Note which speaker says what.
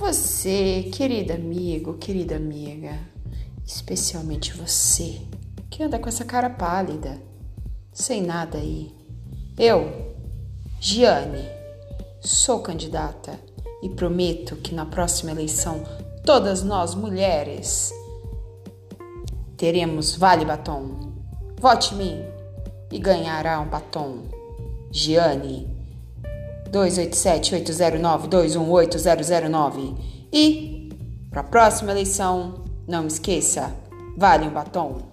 Speaker 1: Você, querido amigo, querida amiga, especialmente você que anda com essa cara pálida, sem nada aí. Eu, Giane, sou candidata e prometo que na próxima eleição todas nós mulheres teremos vale batom. Vote em mim e ganhará um batom. Giane 287-809-218-009. E, para a próxima eleição, não esqueça, vale um batom.